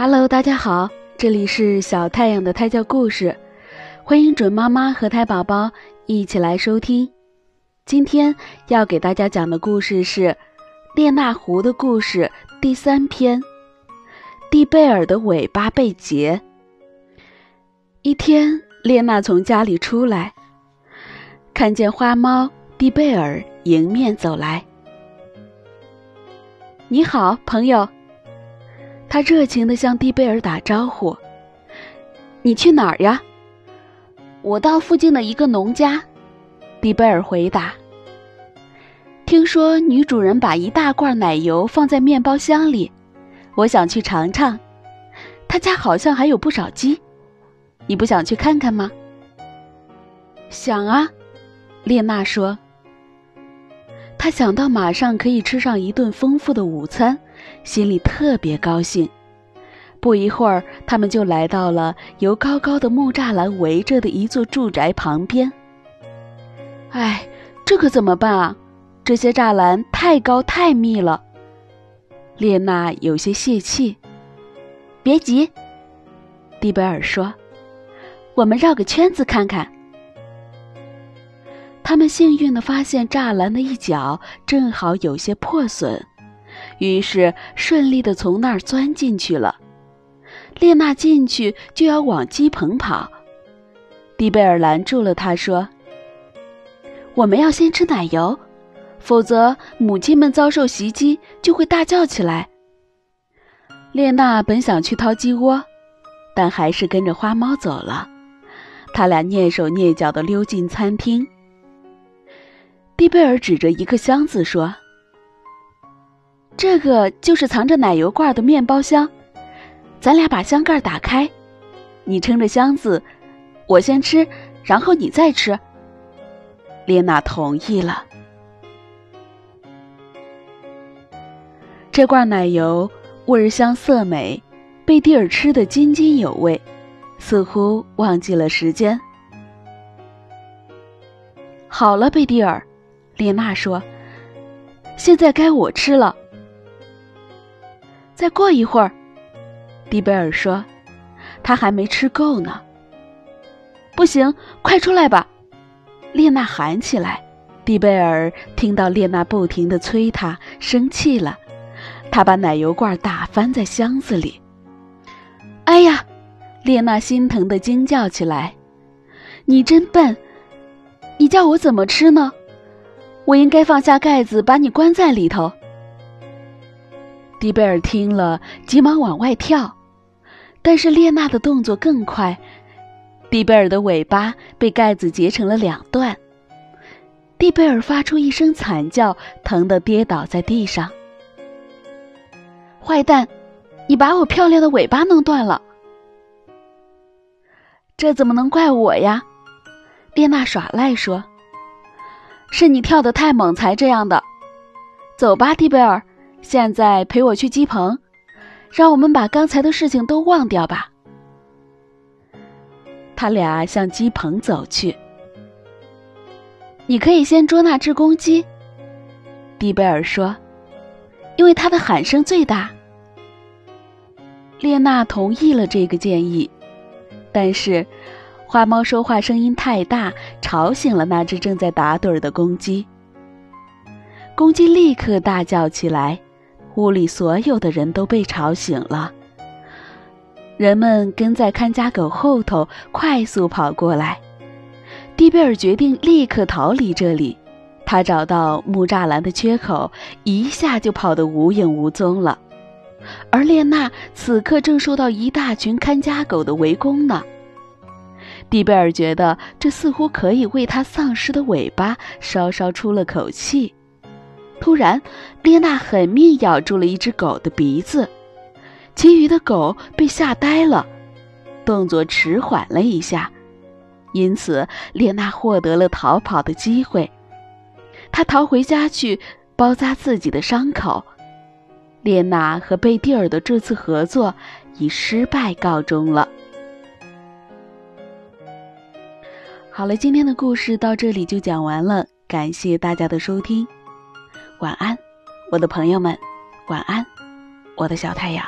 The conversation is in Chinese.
Hello，大家好，这里是小太阳的胎教故事，欢迎准妈妈和胎宝宝一起来收听。今天要给大家讲的故事是《列那狐的故事》第三篇：蒂贝尔的尾巴被截。一天，列娜从家里出来，看见花猫蒂贝尔迎面走来。你好，朋友。他热情地向蒂贝尔打招呼：“你去哪儿呀？”“我到附近的一个农家。”蒂贝尔回答。“听说女主人把一大罐奶油放在面包箱里，我想去尝尝。他家好像还有不少鸡，你不想去看看吗？”“想啊。”列娜说。他想到马上可以吃上一顿丰富的午餐。心里特别高兴。不一会儿，他们就来到了由高高的木栅栏围着的一座住宅旁边。哎，这可怎么办啊？这些栅栏太高太密了。列娜有些泄气。别急，蒂贝尔说：“我们绕个圈子看看。”他们幸运地发现栅栏的一角正好有些破损。于是顺利的从那儿钻进去了。列娜进去就要往鸡棚跑，蒂贝尔拦住了他，说：“我们要先吃奶油，否则母亲们遭受袭击就会大叫起来。”列娜本想去掏鸡窝，但还是跟着花猫走了。他俩蹑手蹑脚的溜进餐厅。蒂贝尔指着一个箱子说。这个就是藏着奶油罐的面包箱，咱俩把箱盖打开，你撑着箱子，我先吃，然后你再吃。列娜同意了。这罐奶油味香色美，贝蒂尔吃得津津有味，似乎忘记了时间。好了，贝蒂尔，列娜说：“现在该我吃了。”再过一会儿，蒂贝尔说：“他还没吃够呢。”不行，快出来吧！列娜喊起来。蒂贝尔听到列娜不停的催他，生气了。他把奶油罐打翻在箱子里。哎呀！列娜心疼的惊叫起来：“你真笨！你叫我怎么吃呢？我应该放下盖子，把你关在里头。”蒂贝尔听了，急忙往外跳，但是列娜的动作更快，蒂贝尔的尾巴被盖子截成了两段。蒂贝尔发出一声惨叫，疼得跌倒在地上。坏蛋，你把我漂亮的尾巴弄断了！这怎么能怪我呀？列娜耍赖说：“是你跳得太猛才这样的。”走吧，蒂贝尔。现在陪我去鸡棚，让我们把刚才的事情都忘掉吧。他俩向鸡棚走去。你可以先捉那只公鸡，蒂贝尔说，因为它的喊声最大。列娜同意了这个建议，但是花猫说话声音太大，吵醒了那只正在打盹的公鸡。公鸡立刻大叫起来。屋里所有的人都被吵醒了，人们跟在看家狗后头快速跑过来。蒂贝尔决定立刻逃离这里，他找到木栅栏的缺口，一下就跑得无影无踪了。而列娜此刻正受到一大群看家狗的围攻呢。蒂贝尔觉得这似乎可以为他丧失的尾巴稍稍出了口气。突然，列娜狠命咬住了一只狗的鼻子，其余的狗被吓呆了，动作迟缓了一下，因此列娜获得了逃跑的机会。她逃回家去包扎自己的伤口。列娜和贝蒂尔的这次合作以失败告终了。好了，今天的故事到这里就讲完了，感谢大家的收听。晚安，我的朋友们，晚安，我的小太阳。